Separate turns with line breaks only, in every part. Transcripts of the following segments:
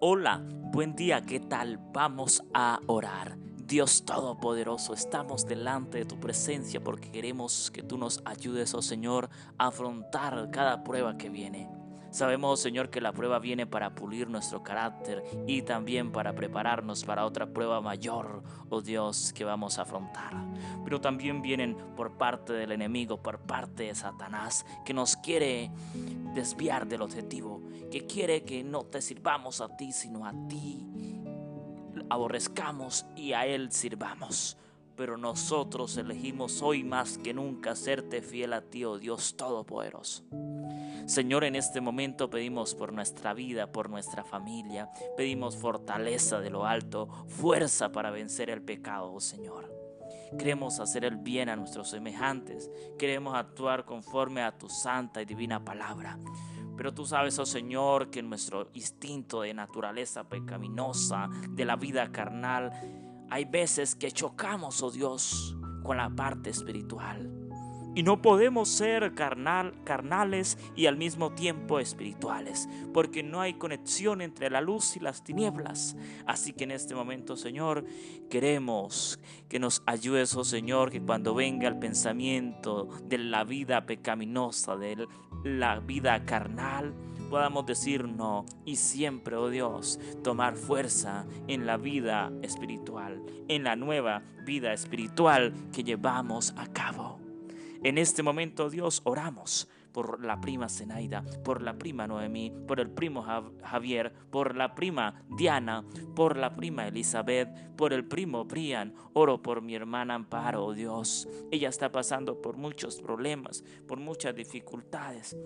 Hola, buen día, ¿qué tal? Vamos a orar. Dios Todopoderoso, estamos delante de tu presencia porque queremos que tú nos ayudes, oh Señor, a afrontar cada prueba que viene. Sabemos, Señor, que la prueba viene para pulir nuestro carácter y también para prepararnos para otra prueba mayor, oh Dios, que vamos a afrontar. Pero también vienen por parte del enemigo, por parte de Satanás, que nos quiere desviar del objetivo, que quiere que no te sirvamos a ti, sino a ti aborrezcamos y a Él sirvamos. Pero nosotros elegimos hoy más que nunca serte fiel a ti, oh Dios Todopoderoso. Señor, en este momento pedimos por nuestra vida, por nuestra familia, pedimos fortaleza de lo alto, fuerza para vencer el pecado, oh Señor. Queremos hacer el bien a nuestros semejantes, queremos actuar conforme a tu santa y divina palabra. Pero tú sabes, oh Señor, que nuestro instinto de naturaleza pecaminosa, de la vida carnal, hay veces que chocamos, oh Dios, con la parte espiritual. Y no podemos ser carnal, carnales y al mismo tiempo espirituales, porque no hay conexión entre la luz y las tinieblas. Así que en este momento, Señor, queremos que nos ayudes, oh Señor, que cuando venga el pensamiento de la vida pecaminosa, de la vida carnal, podamos decir no y siempre, oh Dios, tomar fuerza en la vida espiritual, en la nueva vida espiritual que llevamos a cabo. En este momento, Dios, oramos por la prima Zenaida, por la prima Noemí, por el primo Javier, por la prima Diana, por la prima Elizabeth, por el primo Brian. Oro por mi hermana Amparo, oh Dios. Ella está pasando por muchos problemas, por muchas dificultades.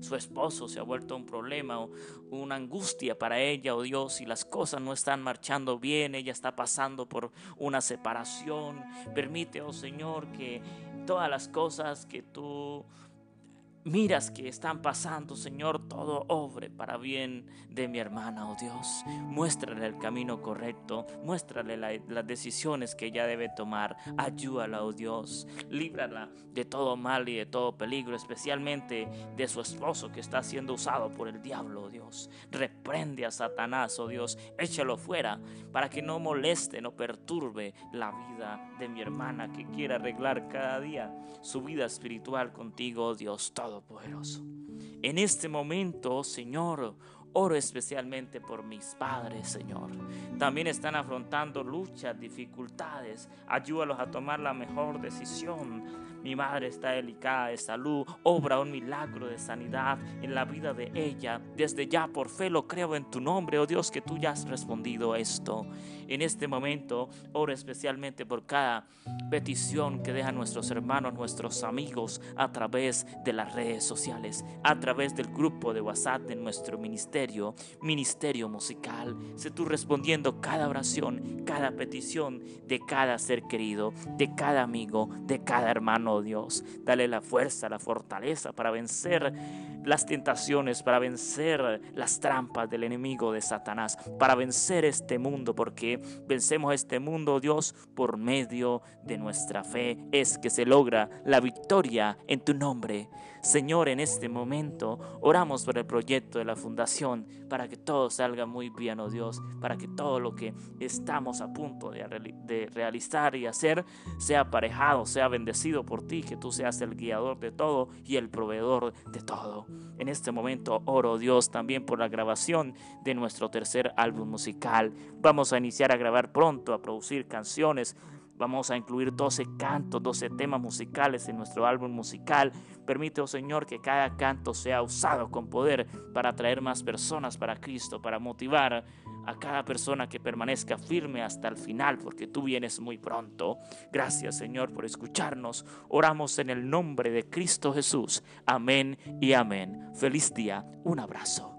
Su esposo se ha vuelto un problema, o una angustia para ella, oh Dios, y las cosas no están marchando bien, ella está pasando por una separación. Permite, oh Señor, que todas las cosas que tú miras que están pasando, Señor, todo obre para bien de mi hermana, oh Dios. Muéstrale el camino correcto, muéstrale las decisiones que ella debe tomar. Ayúdala, oh Dios. Líbrala de todo mal y de todo peligro, especialmente de su esposo que está siendo usado por el diablo, oh Dios. Reprende a Satanás, oh Dios. Échalo fuera para que no moleste, no perturbe la vida de mi hermana que quiere arreglar cada día su vida espiritual contigo, oh Dios. Todo Todopoderoso. En este momento, Señor, oro especialmente por mis padres, Señor. También están afrontando luchas, dificultades. Ayúdalos a tomar la mejor decisión mi madre está delicada de salud. Obra un milagro de sanidad en la vida de ella. Desde ya por fe lo creo en tu nombre, oh Dios, que tú ya has respondido esto. En este momento oro especialmente por cada petición que dejan nuestros hermanos, nuestros amigos a través de las redes sociales, a través del grupo de WhatsApp de nuestro ministerio, ministerio musical. Sé tú respondiendo cada oración, cada petición de cada ser querido, de cada amigo, de cada hermano Dios. Dale la fuerza, la fortaleza para vencer las tentaciones, para vencer las trampas del enemigo de Satanás, para vencer este mundo, porque vencemos este mundo, Dios, por medio de nuestra fe. Es que se logra la victoria en tu nombre. Señor, en este momento oramos por el proyecto de la fundación, para que todo salga muy bien, oh Dios, para que todo lo que estamos a punto de, realizar y hacer sea aparejado, sea bendecido por ti, que tú seas el guiador de todo y el proveedor de todo. En este momento oro Dios también por la grabación de nuestro tercer álbum musical. Vamos a iniciar a grabar pronto, a producir canciones. Vamos a incluir 12 cantos, 12 temas musicales en nuestro álbum musical. Permite, oh Señor, que cada canto sea usado con poder para atraer más personas para Cristo, para motivar a cada persona que permanezca firme hasta el final, porque tú vienes muy pronto. Gracias Señor por escucharnos. Oramos en el nombre de Cristo Jesús. Amén y amén. Feliz día. Un abrazo.